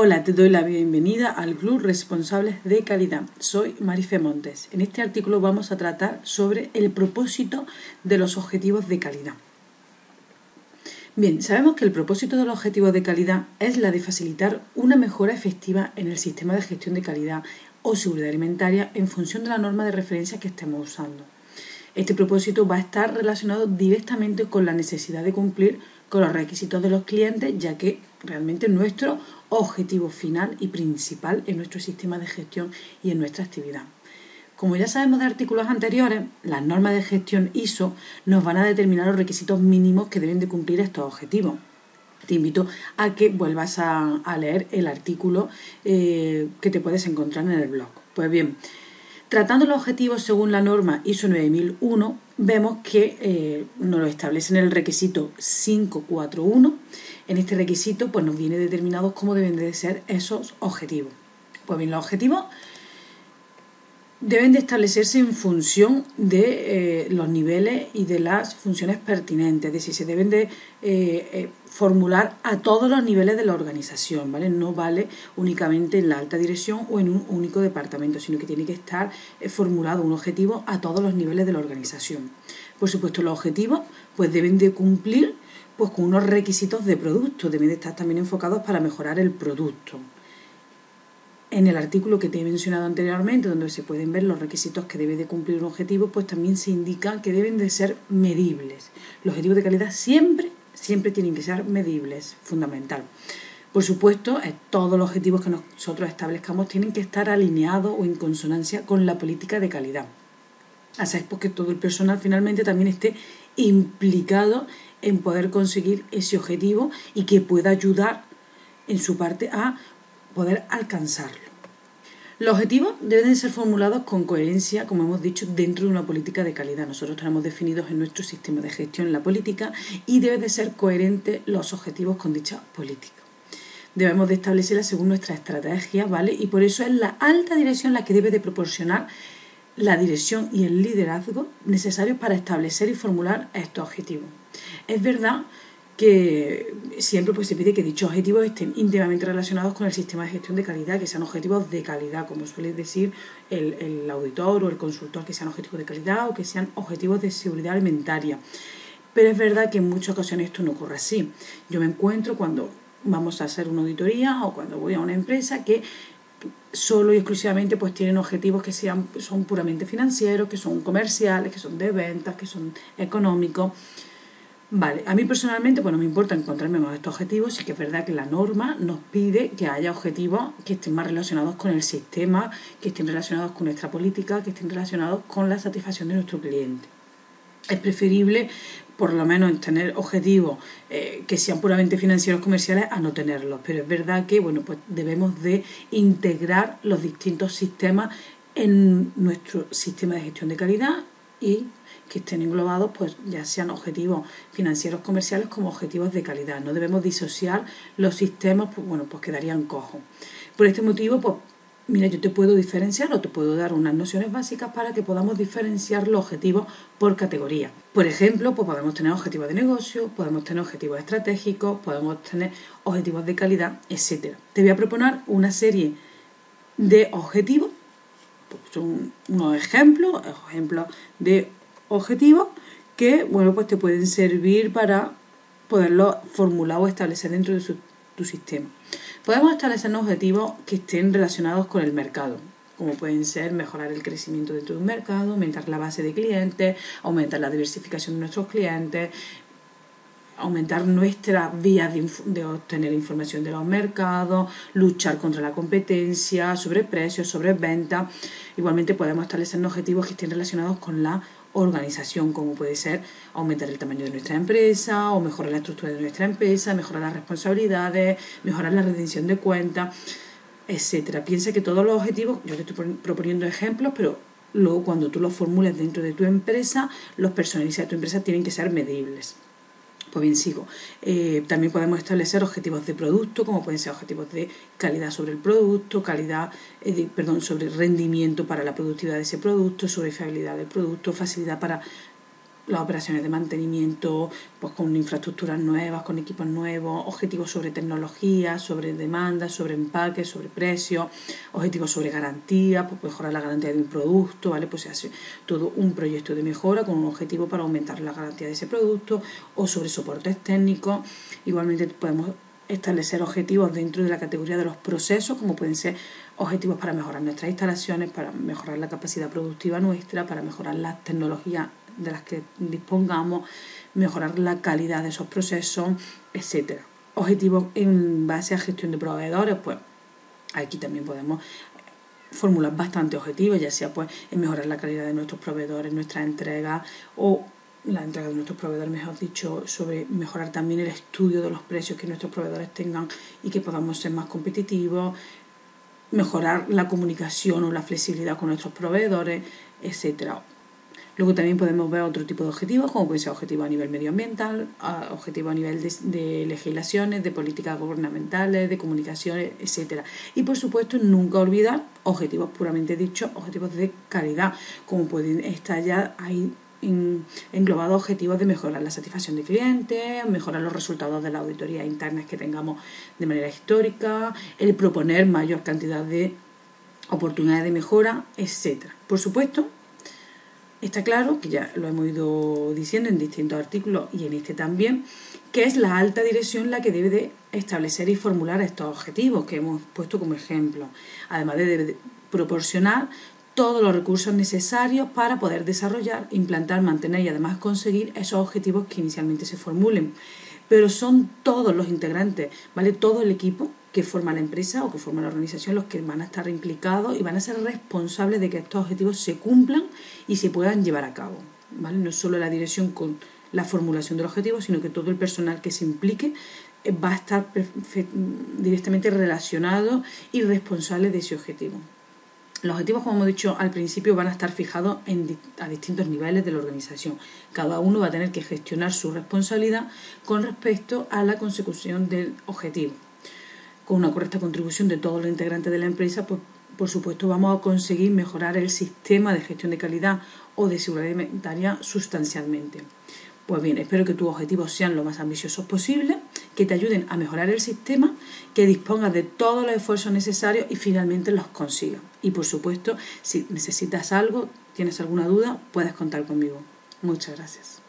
Hola, te doy la bienvenida al Club Responsables de Calidad. Soy Marife Montes. En este artículo vamos a tratar sobre el propósito de los objetivos de calidad. Bien, sabemos que el propósito de los objetivos de calidad es la de facilitar una mejora efectiva en el sistema de gestión de calidad o seguridad alimentaria en función de la norma de referencia que estemos usando. Este propósito va a estar relacionado directamente con la necesidad de cumplir con los requisitos de los clientes, ya que realmente nuestro objetivo final y principal en nuestro sistema de gestión y en nuestra actividad. Como ya sabemos de artículos anteriores, las normas de gestión ISO nos van a determinar los requisitos mínimos que deben de cumplir estos objetivos. Te invito a que vuelvas a, leer el artículo eh, que te puedes encontrar en el blog. Pues bien, tratando los objetivos según la norma ISO 9001, vemos que eh, nos lo establece en el requisito 541 en este requisito pues nos viene determinado cómo deben de ser esos objetivos. Pues bien, los objetivos deben de establecerse en función de eh, los niveles y de las funciones pertinentes, es decir, se deben de eh, eh, formular a todos los niveles de la organización, ¿vale? No vale únicamente en la alta dirección o en un único departamento, sino que tiene que estar formulado un objetivo a todos los niveles de la organización. Por supuesto, los objetivos pues deben de cumplir pues con unos requisitos de producto, deben de estar también enfocados para mejorar el producto. En el artículo que te he mencionado anteriormente, donde se pueden ver los requisitos que debe de cumplir un objetivo, pues también se indica que deben de ser medibles. Los objetivos de calidad siempre, siempre tienen que ser medibles, fundamental. Por supuesto, eh, todos los objetivos que nosotros establezcamos tienen que estar alineados o en consonancia con la política de calidad. Así es porque todo el personal finalmente también esté implicado en poder conseguir ese objetivo y que pueda ayudar en su parte a poder alcanzarlo. Los objetivos deben ser formulados con coherencia, como hemos dicho, dentro de una política de calidad. Nosotros tenemos definidos en nuestro sistema de gestión la política y deben de ser coherentes los objetivos con dicha política. Debemos de establecerla según nuestra estrategia, ¿vale? Y por eso es la alta dirección la que debe de proporcionar la dirección y el liderazgo necesarios para establecer y formular estos objetivos. Es verdad que siempre pues, se pide que dichos objetivos estén íntimamente relacionados con el sistema de gestión de calidad, que sean objetivos de calidad, como suele decir el, el auditor o el consultor, que sean objetivos de calidad o que sean objetivos de seguridad alimentaria. Pero es verdad que en muchas ocasiones esto no ocurre así. Yo me encuentro cuando vamos a hacer una auditoría o cuando voy a una empresa que solo y exclusivamente pues tienen objetivos que sean, son puramente financieros, que son comerciales, que son de ventas, que son económicos. Vale, a mí personalmente pues no me importa encontrarme más estos objetivos, sí que es verdad que la norma nos pide que haya objetivos que estén más relacionados con el sistema, que estén relacionados con nuestra política, que estén relacionados con la satisfacción de nuestro cliente. Es preferible por lo menos tener objetivos eh, que sean puramente financieros comerciales a no tenerlos. Pero es verdad que bueno, pues debemos de integrar los distintos sistemas en nuestro sistema de gestión de calidad y que estén englobados, pues ya sean objetivos financieros comerciales como objetivos de calidad. No debemos disociar los sistemas, pues bueno, pues quedarían cojos. Por este motivo, pues Mira, yo te puedo diferenciar o te puedo dar unas nociones básicas para que podamos diferenciar los objetivos por categoría. Por ejemplo, pues podemos tener objetivos de negocio, podemos tener objetivos estratégicos, podemos tener objetivos de calidad, etc. Te voy a proponer una serie de objetivos, pues son unos ejemplos, ejemplos de objetivos que, bueno, pues te pueden servir para poderlo formular o establecer dentro de tu sistema. Podemos establecer objetivos que estén relacionados con el mercado, como pueden ser mejorar el crecimiento dentro de un mercado, aumentar la base de clientes, aumentar la diversificación de nuestros clientes, aumentar nuestras vías de, obtener información de los mercados, luchar contra la competencia, sobre precios, sobre ventas. Igualmente podemos establecer objetivos que estén relacionados con la organización, como puede ser aumentar el tamaño de nuestra empresa o mejorar la estructura de nuestra empresa, mejorar las responsabilidades, mejorar la redención de cuentas, etcétera. Piensa que todos los objetivos, yo te estoy proponiendo ejemplos, pero luego cuando tú los formules dentro de tu empresa, los personalizados de tu empresa tienen que ser medibles. Pues bien, sigo. Eh, también podemos establecer objetivos de producto, como pueden ser objetivos de calidad sobre el producto, calidad, eh, perdón, sobre rendimiento para la productividad de ese producto, sobre fiabilidad del producto, facilidad para las operaciones de mantenimiento pues con infraestructuras nuevas, con equipos nuevos, objetivos sobre tecnología, sobre demanda, sobre empaque, sobre precio, objetivos sobre garantía, pues mejorar la garantía de un producto, ¿vale? Pues se hace todo un proyecto de mejora con un objetivo para aumentar la garantía de ese producto o sobre soportes técnicos. Igualmente podemos establecer objetivos dentro de la categoría de los procesos, como pueden ser objetivos para mejorar nuestras instalaciones, para mejorar la capacidad productiva nuestra, para mejorar las tecnologías de las que dispongamos, mejorar la calidad de esos procesos, etcétera. Objetivos en base a gestión de proveedores, pues aquí también podemos formular bastante objetivos, ya sea pues en mejorar la calidad de nuestros proveedores, nuestras entregas o la entrega de nuestros proveedores, mejor dicho, sobre mejorar también el estudio de los precios que nuestros proveedores tengan y que podamos ser más competitivos, mejorar la comunicación o la flexibilidad con nuestros proveedores, etcétera. Luego también podemos ver otro tipo de objetivos, como puede ser objetivos a nivel medioambiental, objetivos a nivel de, legislaciones, de políticas gubernamentales, de comunicaciones, etcétera. Y por supuesto, nunca olvidar objetivos puramente dichos, objetivos de calidad, como pueden estar ya ahí englobados objetivos de mejorar la satisfacción de clientes, mejorar los resultados de las auditorías internas que tengamos de manera histórica, el proponer mayor cantidad de oportunidades de mejora, etcétera. Por supuesto, Está claro, que ya lo hemos ido diciendo en distintos artículos y en este también, que es la alta dirección la que debe de establecer y formular estos objetivos que hemos puesto como ejemplo, además de proporcionar todos los recursos necesarios para poder desarrollar, implantar, mantener y además conseguir esos objetivos que inicialmente se formulen. Pero son todos los integrantes, ¿vale? Todo el equipo que forma la empresa o que forma la organización los que van a estar implicados y van a ser responsables de que estos objetivos se cumplan y se puedan llevar a cabo. ¿vale? No solo la dirección con la formulación del objetivo, sino que todo el personal que se implique eh, va a estar directamente relacionado y responsable de ese objetivo. Los objetivos, como hemos dicho al principio, van a estar fijados a distintos niveles de la organización. Cada uno va a tener que gestionar su responsabilidad con respecto a la consecución del objetivo con una correcta contribución de todos los integrantes de la empresa, pues por supuesto vamos a conseguir mejorar el sistema de gestión de calidad o de seguridad alimentaria sustancialmente. Pues bien, espero que tus objetivos sean lo más ambiciosos posible, que te ayuden a mejorar el sistema, que dispongas de todos los esfuerzos necesarios y finalmente los consigas. Y por supuesto, si necesitas algo, tienes alguna duda, puedes contar conmigo. Muchas gracias.